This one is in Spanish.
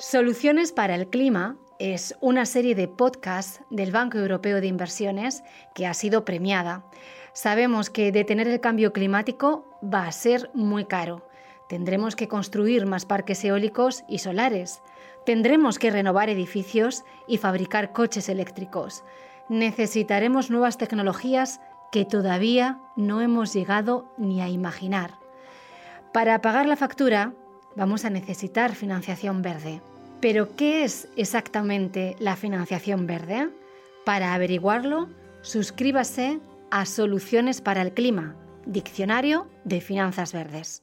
Soluciones para el Clima es una serie de podcasts del Banco Europeo de Inversiones que ha sido premiada. Sabemos que detener el cambio climático va a ser muy caro. Tendremos que construir más parques eólicos y solares. Tendremos que renovar edificios y fabricar coches eléctricos. Necesitaremos nuevas tecnologías que todavía no hemos llegado ni a imaginar. Para pagar la factura vamos a necesitar financiación verde. Pero, ¿qué es exactamente la financiación verde? Para averiguarlo, suscríbase a Soluciones para el Clima, Diccionario de Finanzas Verdes.